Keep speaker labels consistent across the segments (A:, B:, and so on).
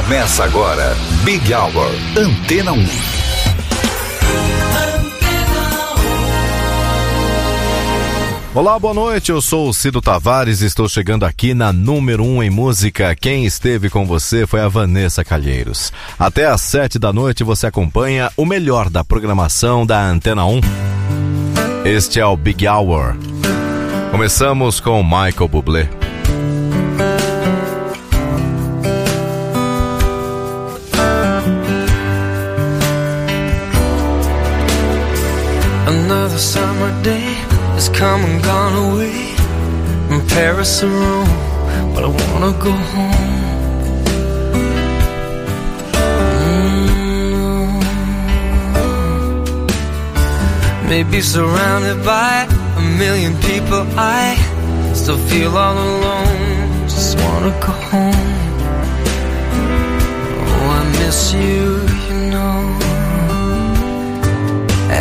A: Começa agora, Big Hour, Antena 1.
B: Olá, boa noite. Eu sou o Cido Tavares e estou chegando aqui na número 1 um em música. Quem esteve com você foi a Vanessa Calheiros. Até às 7 da noite você acompanha o melhor da programação da Antena 1. Este é o Big Hour. Começamos com Michael Bublé.
C: Summer day has come and gone away from Paris or Rome, but I wanna go home. Mm. Maybe surrounded by a million people, I still feel all alone. Just wanna go home. Oh, I miss you,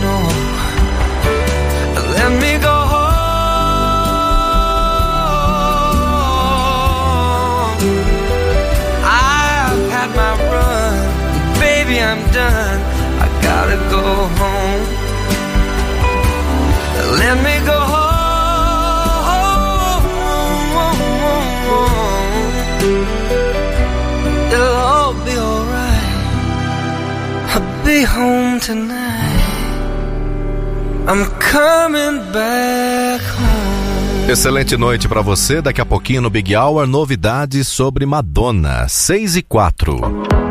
C: know. I'm done. I gotta go home. Let me go home. It'll all be alright. I'll be home tonight. I'm coming back home.
B: Excelente noite para você. Daqui a pouquinho no Big Hour, novidades sobre Madonna. 6 e 4.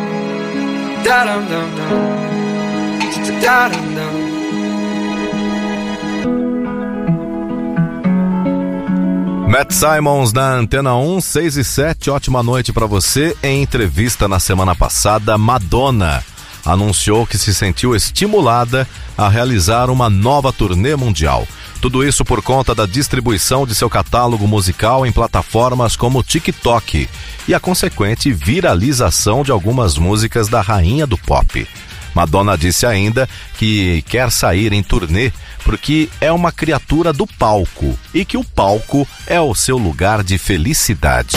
B: Matt Simons na Antena 1, 6 e 7. Ótima noite para você. Em entrevista na semana passada, Madonna anunciou que se sentiu estimulada a realizar uma nova turnê mundial. Tudo isso por conta da distribuição de seu catálogo musical em plataformas como TikTok e a consequente viralização de algumas músicas da rainha do pop. Madonna disse ainda que quer sair em turnê porque é uma criatura do palco e que o palco é o seu lugar de felicidade.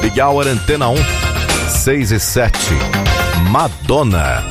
B: Big Hour Antena 1, 6 e 7. Madonna.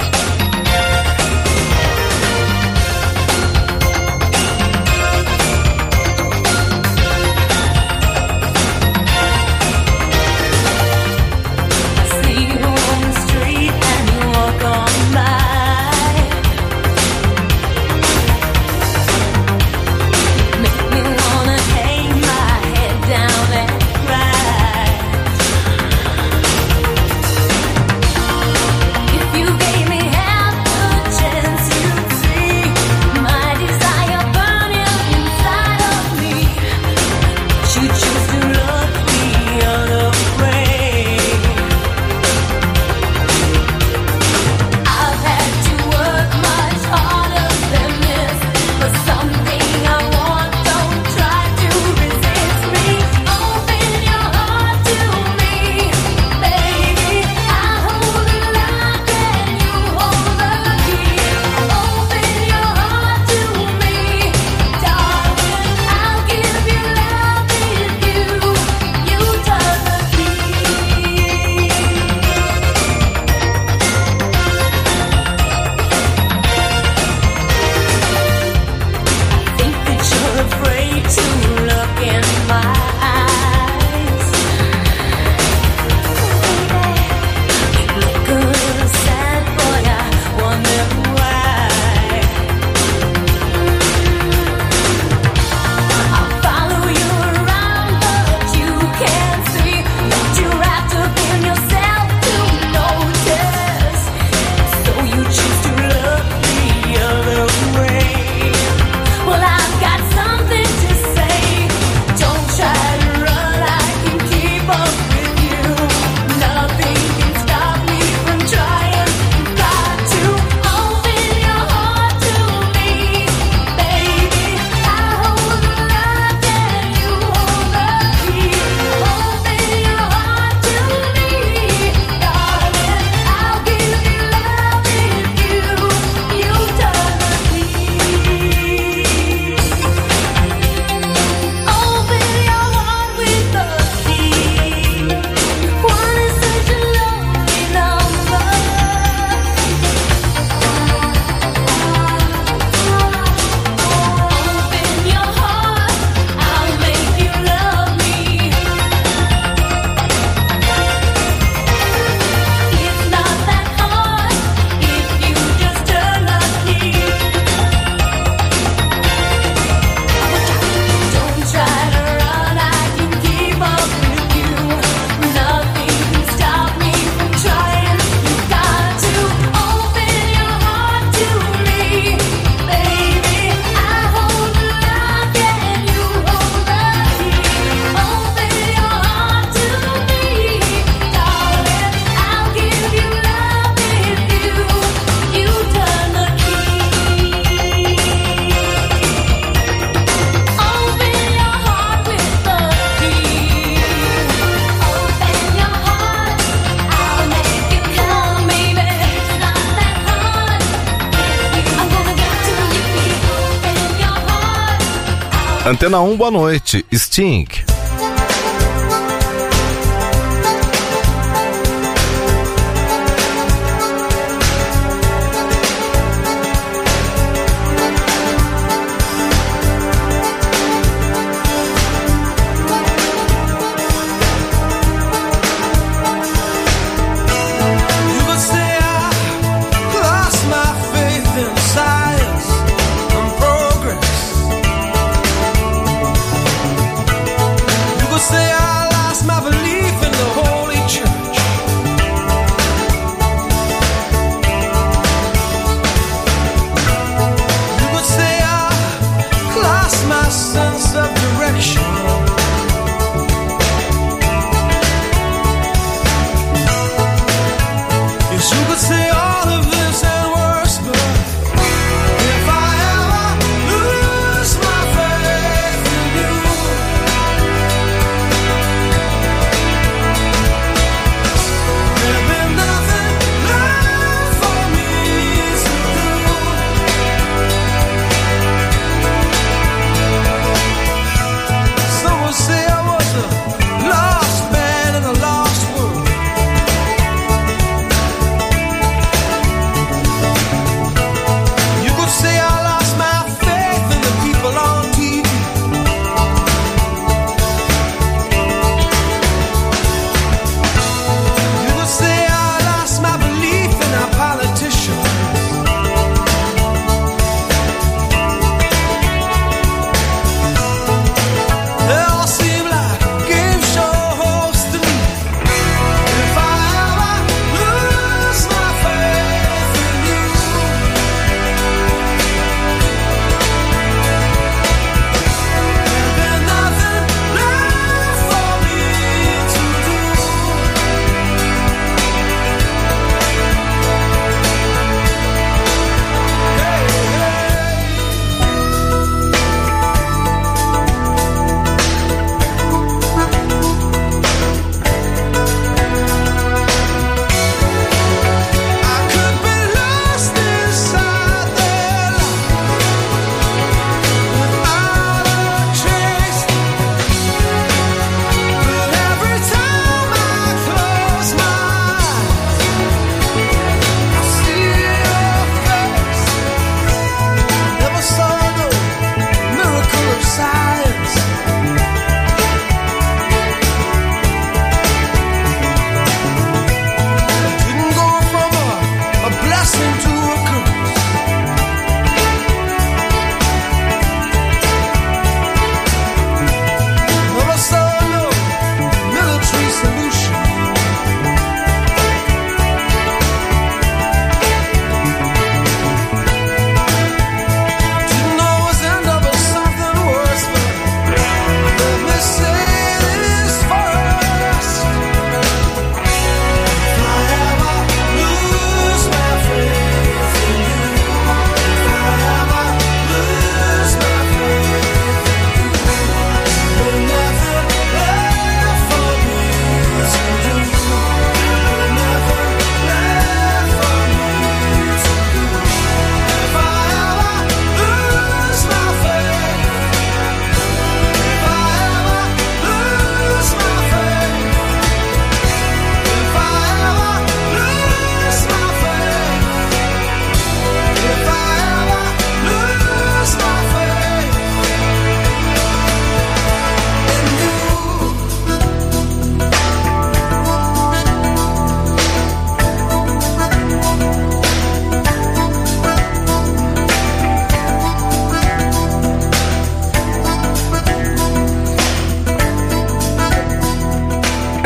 C: Antena 1, boa noite. Sting.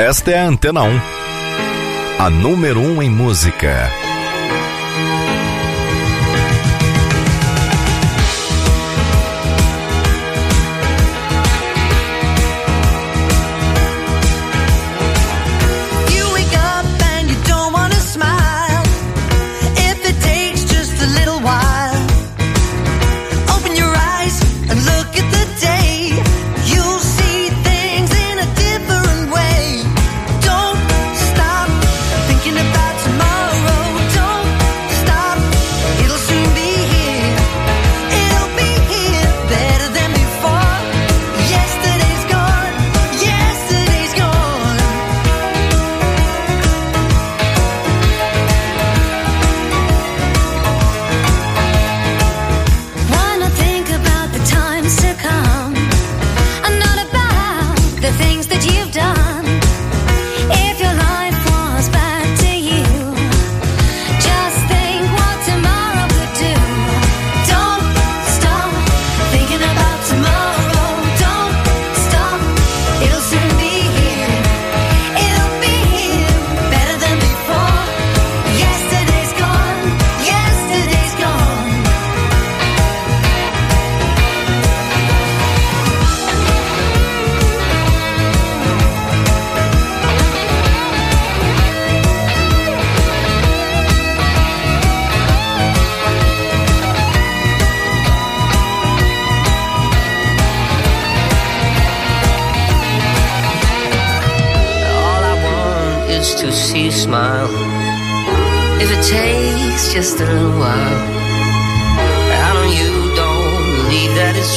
C: Esta é a Antena 1, a número 1 um em música.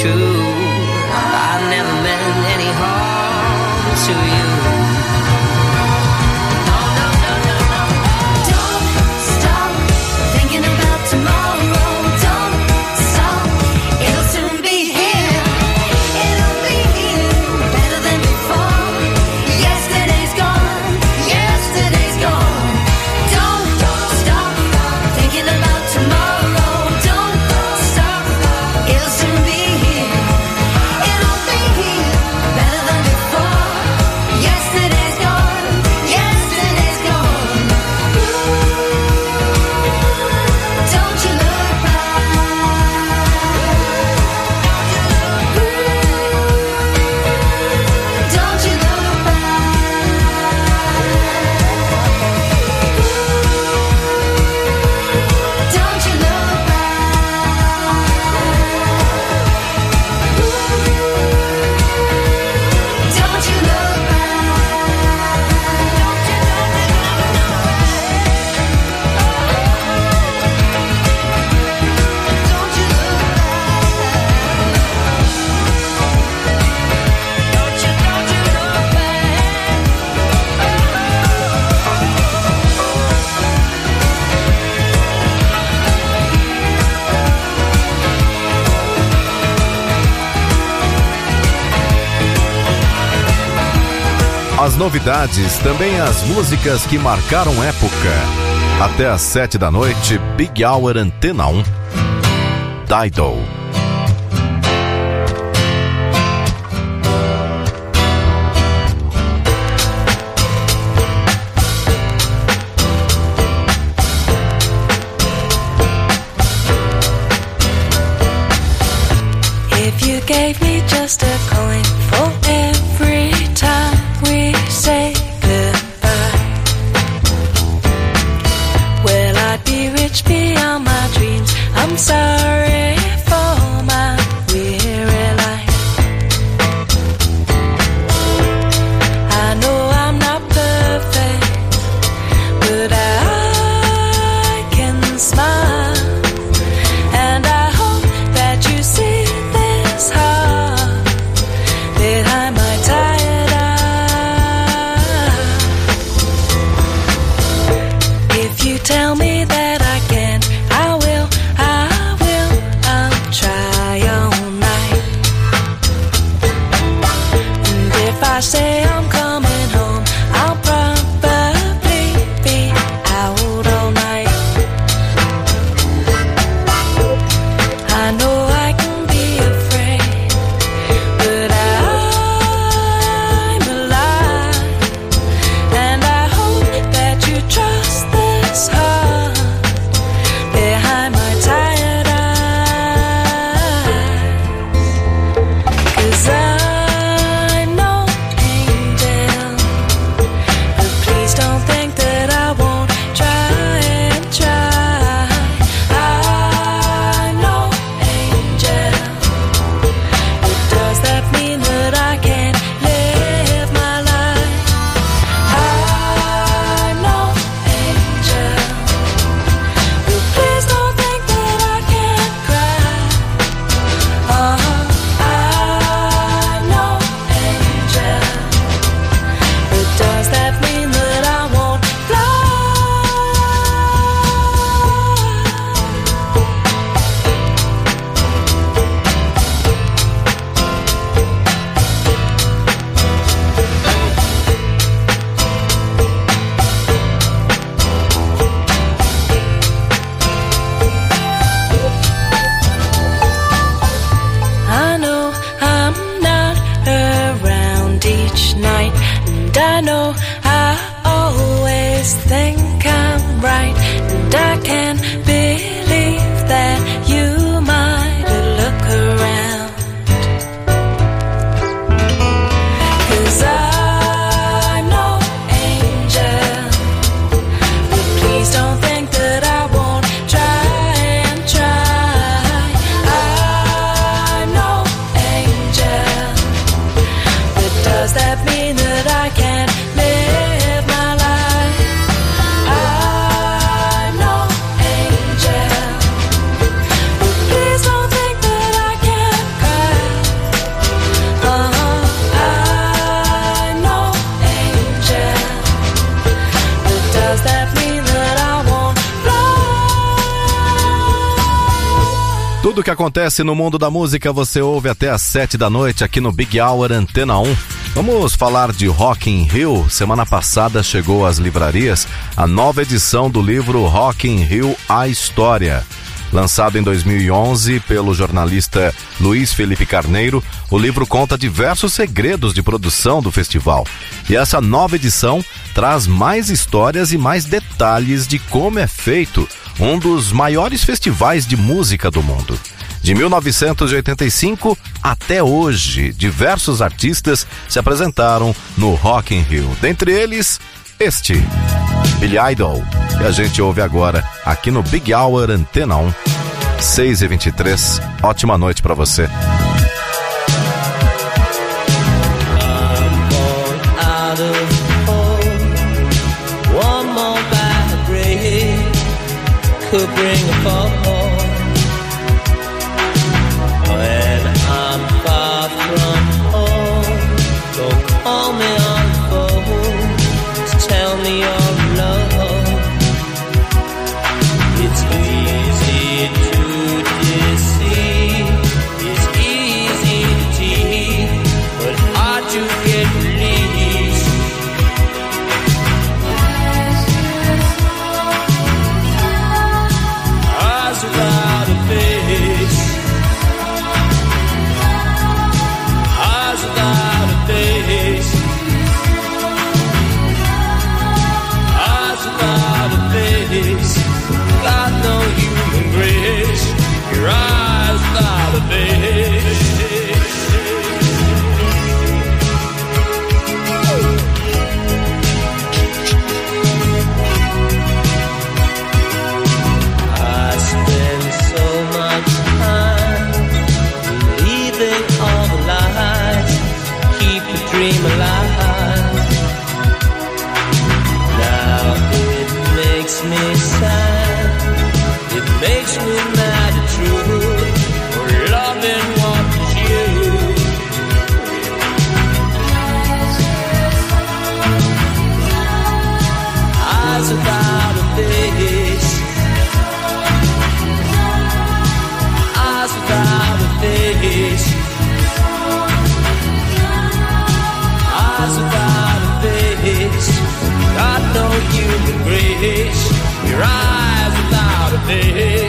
D: true. I never meant any harm to you.
B: novidades, também as músicas que marcaram época. Até às sete da noite, Big Hour Antena 1.
E: Tidal. Just a
B: acontece no mundo da música você ouve até às sete da noite aqui no Big Hour Antena 1. Vamos falar de Rock in Rio. Semana passada chegou às livrarias a nova edição do livro Rock in Rio A História. Lançado em 2011 pelo jornalista Luiz Felipe Carneiro, o livro conta diversos segredos de produção do festival. E essa nova edição traz mais histórias e mais detalhes de como é feito um dos maiores festivais de música do mundo. De 1985 até hoje, diversos artistas se apresentaram no Rock in Rio. Dentre eles, este, Billy Idol, que a gente ouve agora aqui no Big Hour Antena 1, 6 e 23 Ótima noite para você.
F: Could bring a fall. rise without a day.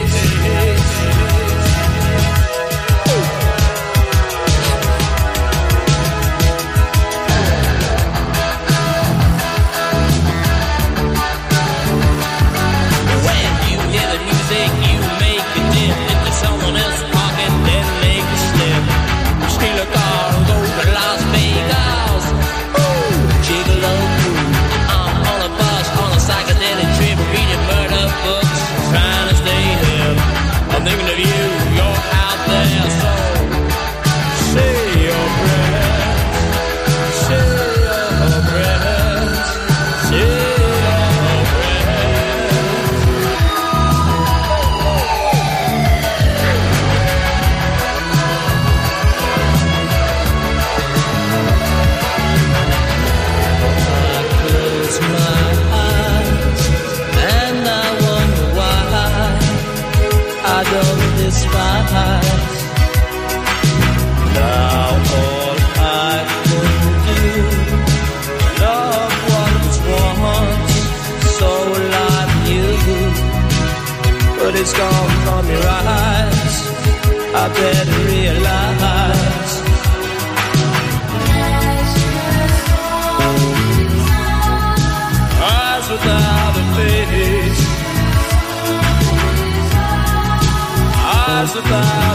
F: love.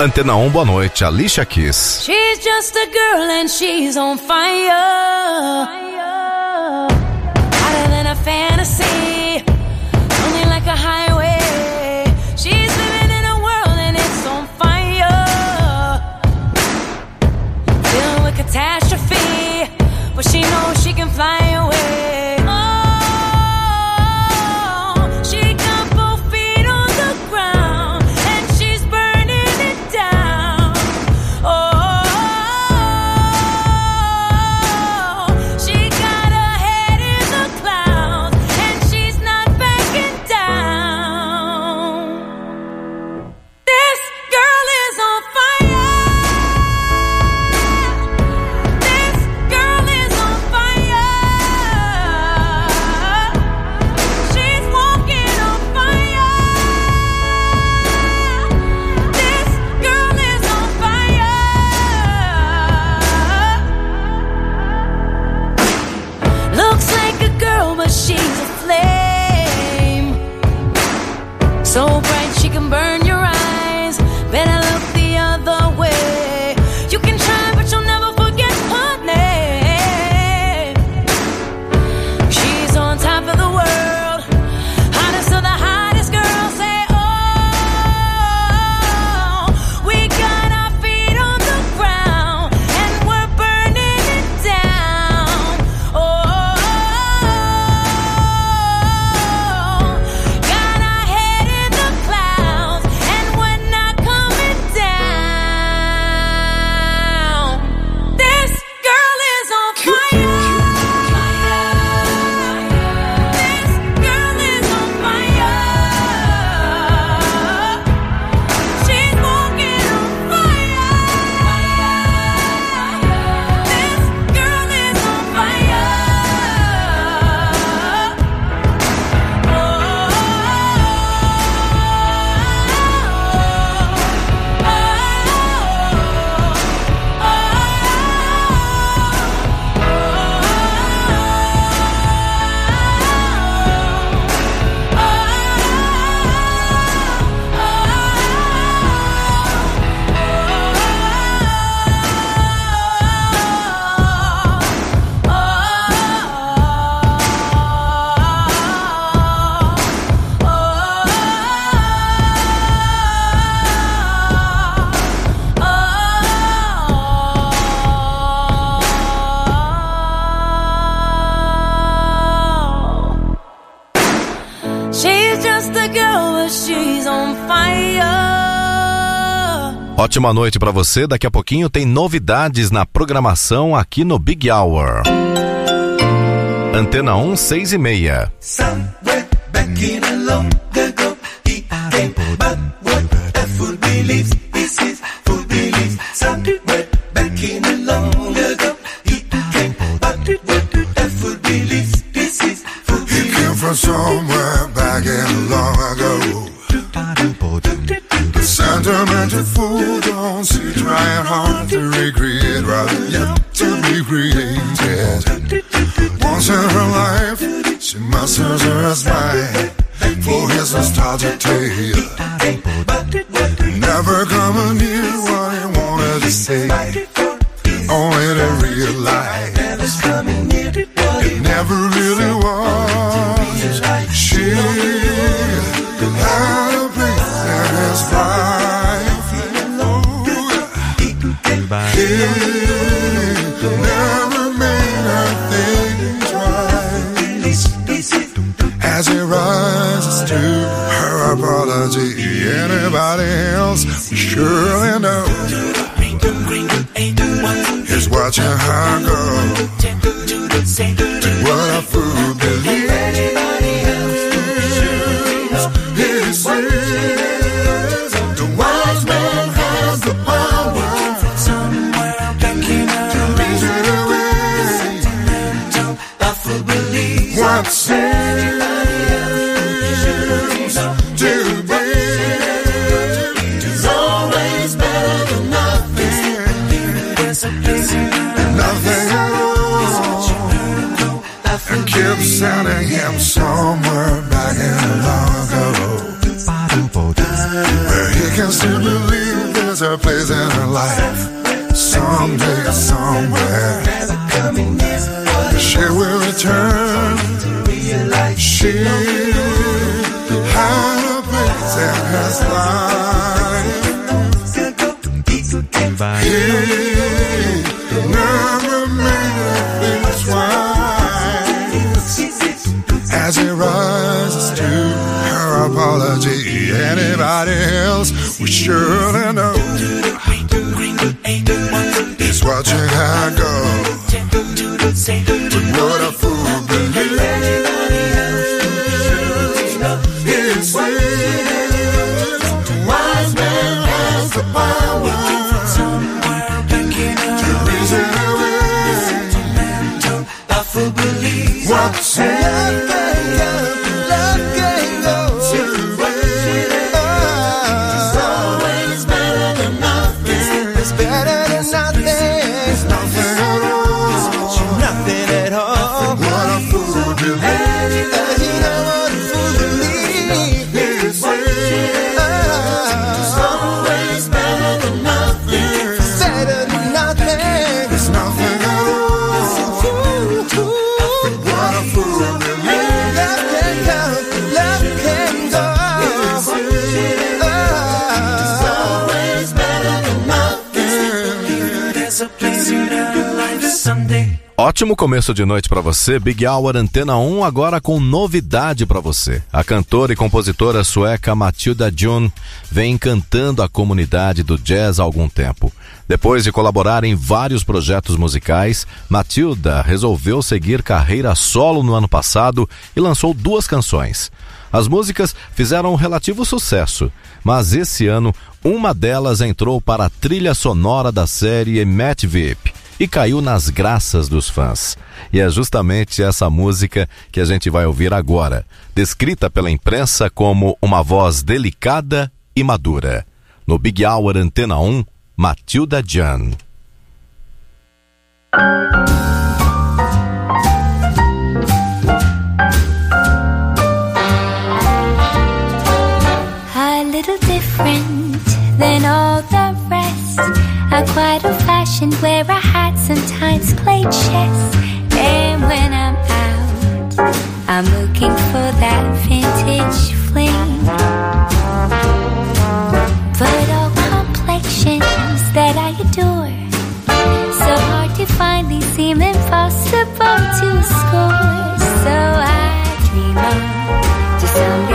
B: Antena 1, boa noite. Alicia Keys.
E: She's just a girl and she's on fire. Hotter than a fantasy. Something like a highway. She's living in a world and it's on fire. Dealing with catastrophe.
B: But she knows Ótima noite para você. Daqui a pouquinho tem novidades na programação aqui no Big Hour. Antena 1, 6 e meia.
G: Somewhere back in a
H: As he rises to her apology, anybody else would surely know.
B: Ótimo começo de noite para você, Big Hour Antena 1, agora com novidade para você. A cantora e compositora sueca Matilda June vem encantando a comunidade do jazz há algum tempo. Depois de colaborar em vários projetos musicais, Matilda resolveu seguir carreira solo no ano passado e lançou duas canções. As músicas fizeram um relativo sucesso, mas esse ano uma delas entrou para a trilha sonora da série Matt VIP e caiu nas graças dos fãs. E é justamente essa música que a gente vai ouvir agora, descrita pela imprensa como uma voz delicada e madura. No Big Hour Antena 1, Matilda Jan.
I: Quite old fashioned where I sometimes play chess. And when I'm out, I'm looking for that vintage fling. But all complexions that I adore. So hard to find, these seem impossible to score. So I dream on to someday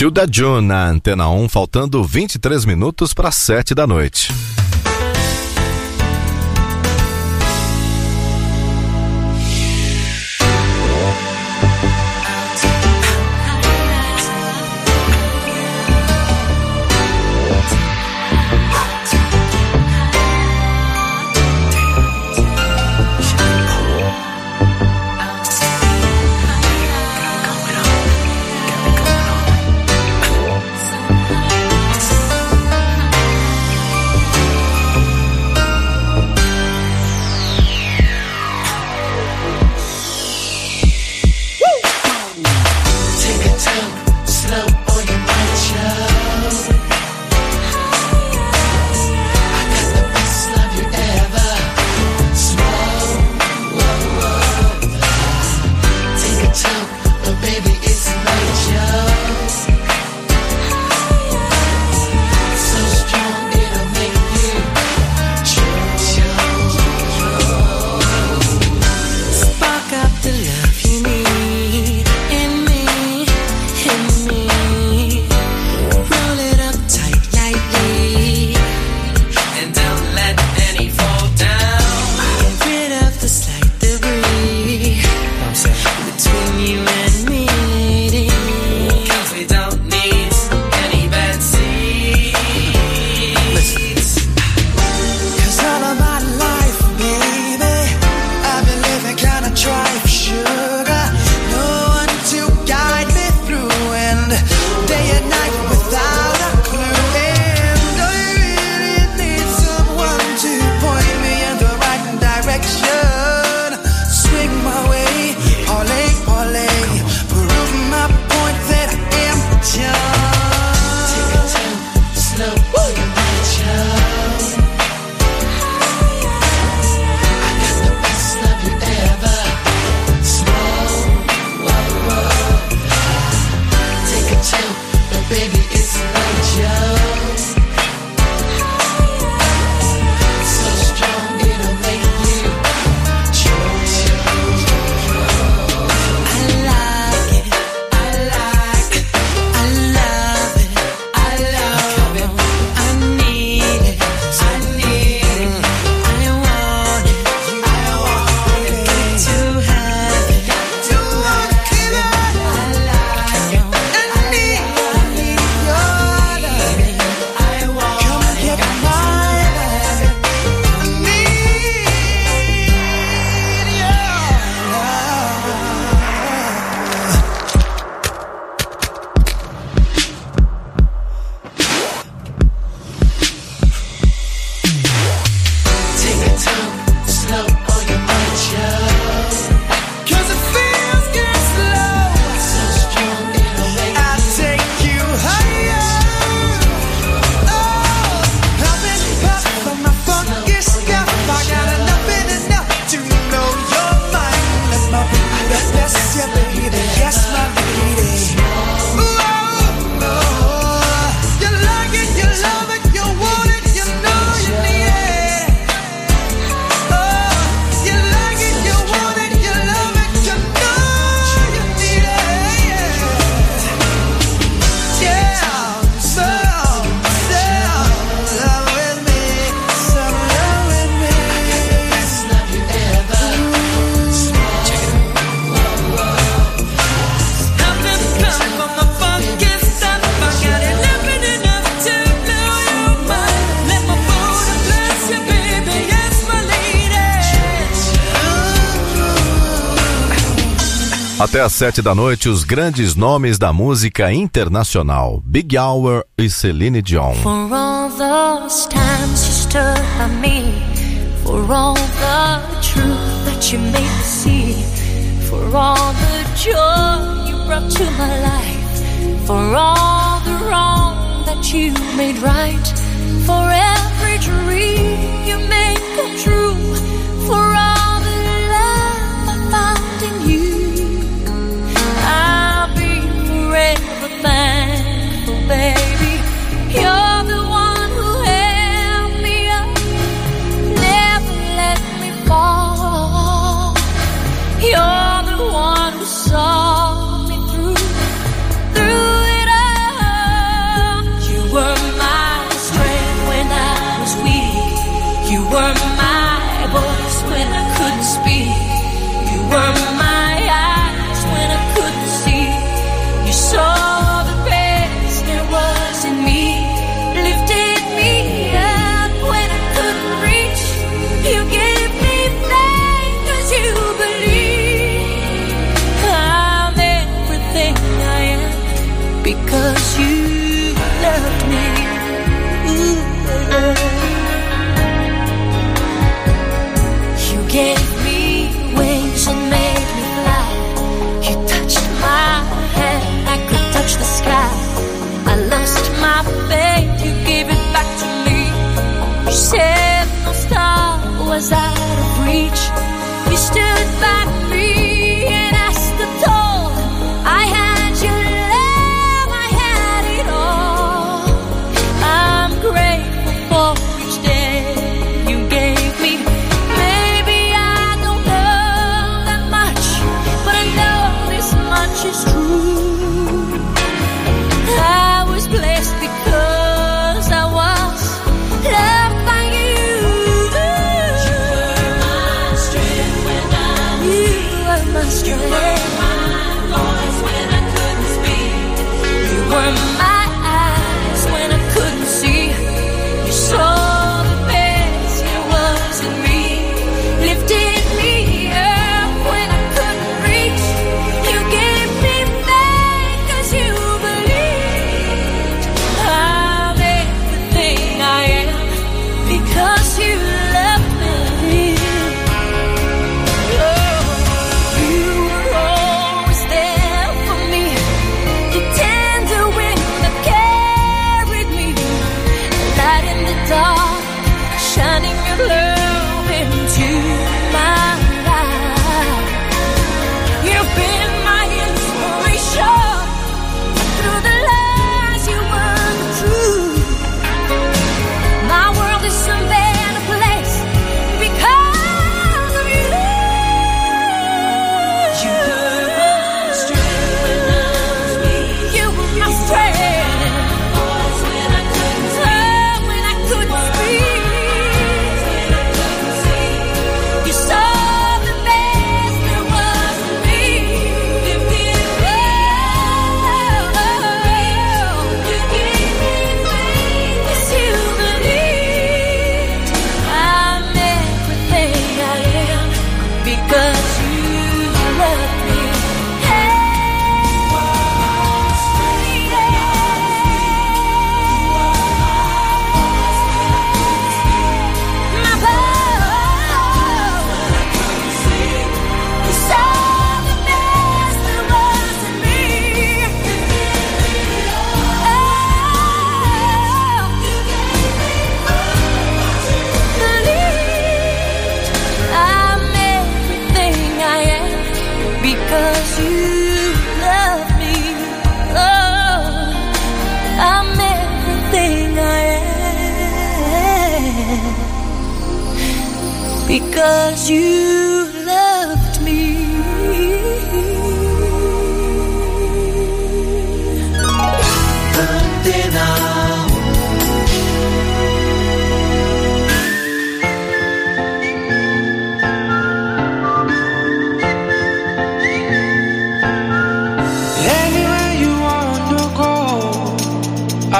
B: Tilda June na Antena 1, faltando 23 minutos para 7 da noite. Às sete da noite, os grandes nomes da música internacional: Big Hour e Celine Dion.
E: For all those times you stood by me, for all the truth that you made me see, for all the joy you brought to my life, for all the wrong that you made right, for every dream you made come true, for all baby. You're 可许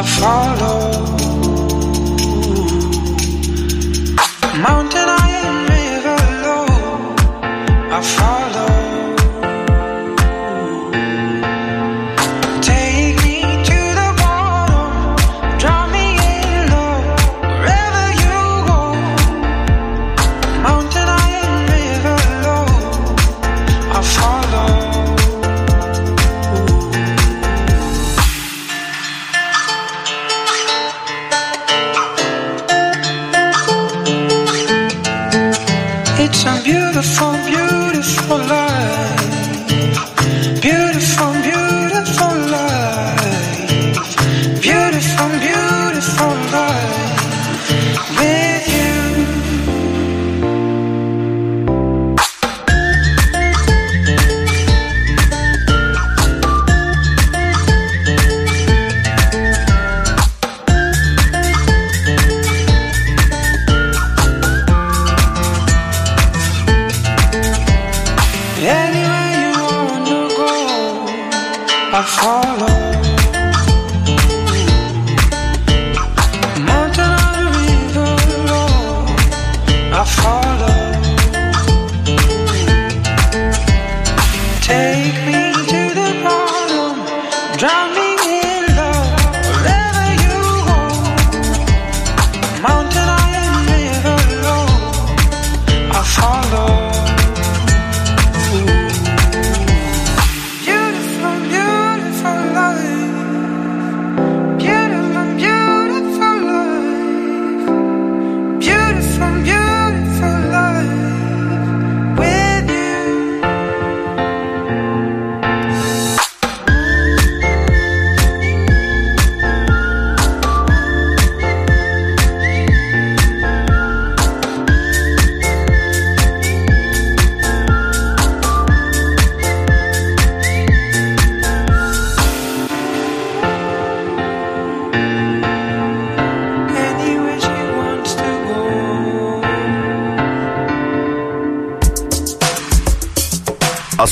E: I
J: follow.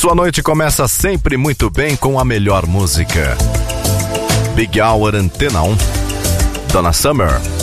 B: Sua noite começa sempre muito bem com a melhor música. Big Hour Antena 1. Donna Summer.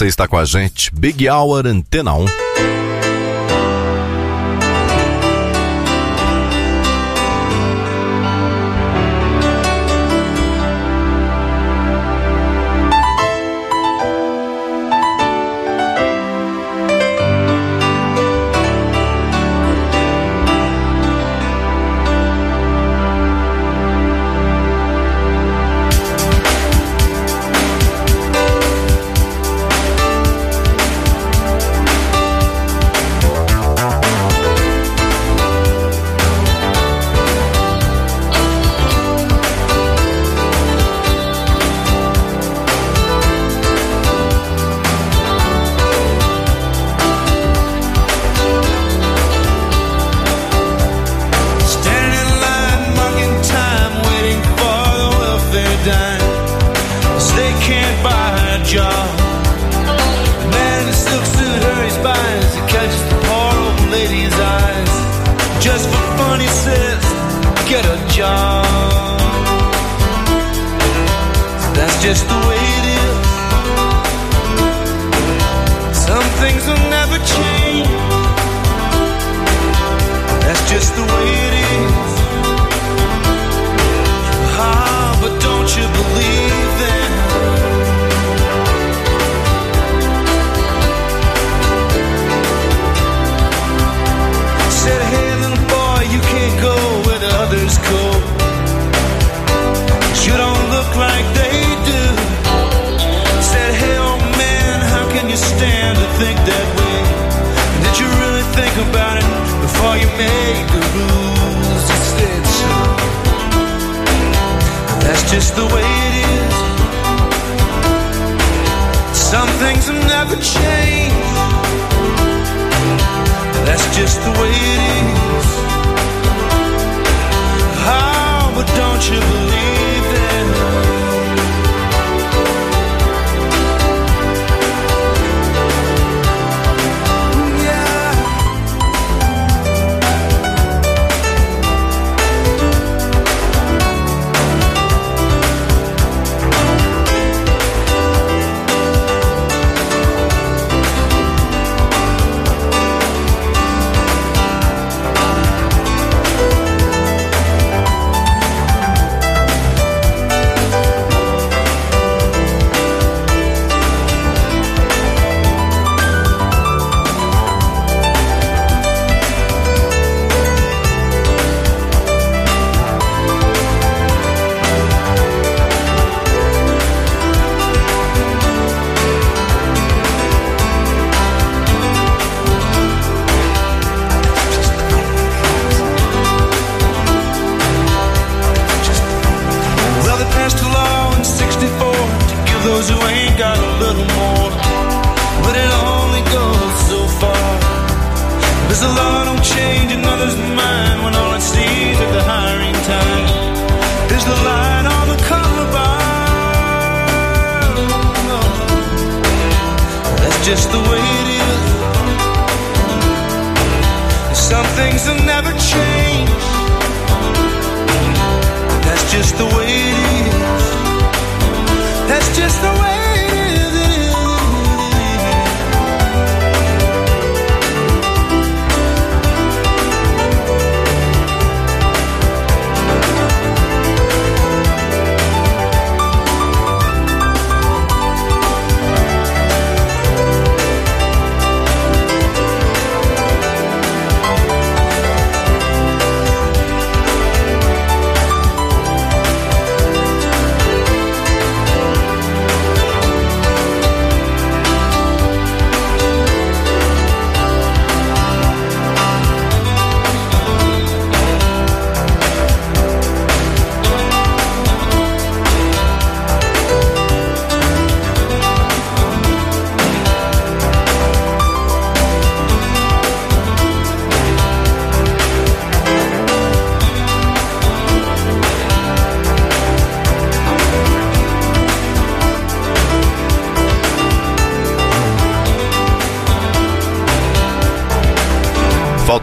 B: Você está com a gente. Big Hour Antena 1.
C: just the way it is. Some things will never change. That's just the way it is. Ah, but don't you believe that? just the way it is. Some things will never change. That's just the way it is. Oh, but don't you believe?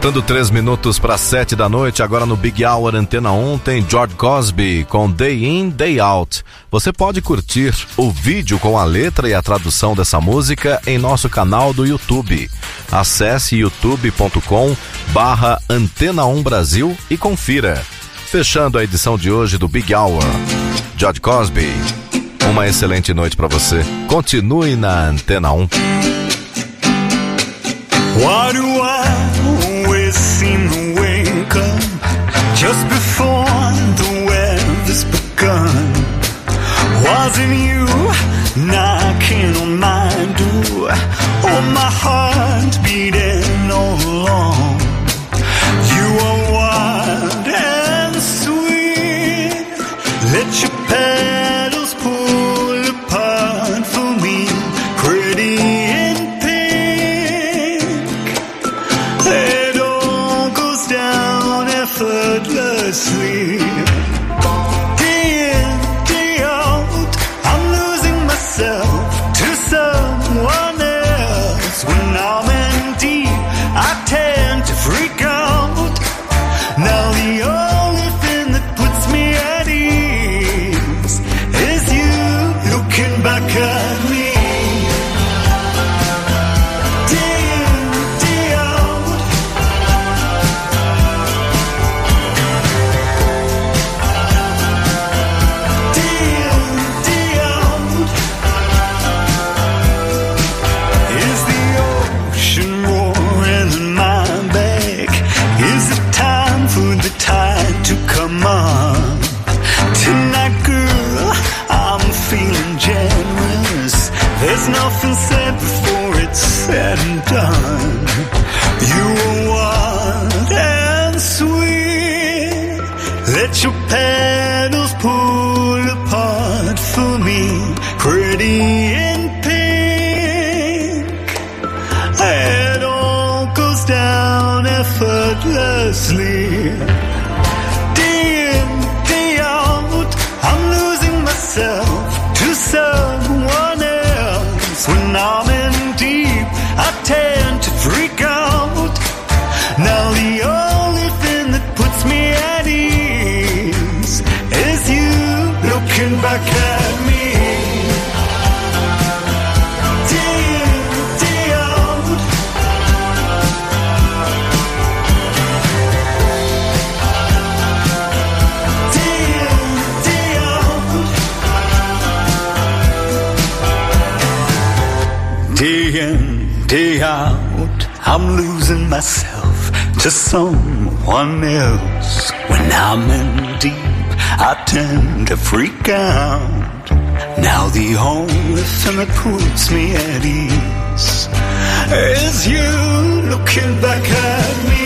B: Faltando três minutos para sete da noite, agora no Big Hour Antena 1 tem George Cosby com Day In, Day Out. Você pode curtir o vídeo com a letra e a tradução dessa música em nosso canal do YouTube. Acesse youtube.com barra Antena 1 Brasil e confira. Fechando a edição de hoje do Big Hour, George Cosby. Uma excelente noite para você. Continue na Antena 1.
K: Why do I Wasn't you knocking on my door? Oh, my heart beating all along. Effortlessly. Out, I'm losing myself to someone else. When I'm in deep, I tend to freak out. Now the only thing that puts me at ease is you looking back at me.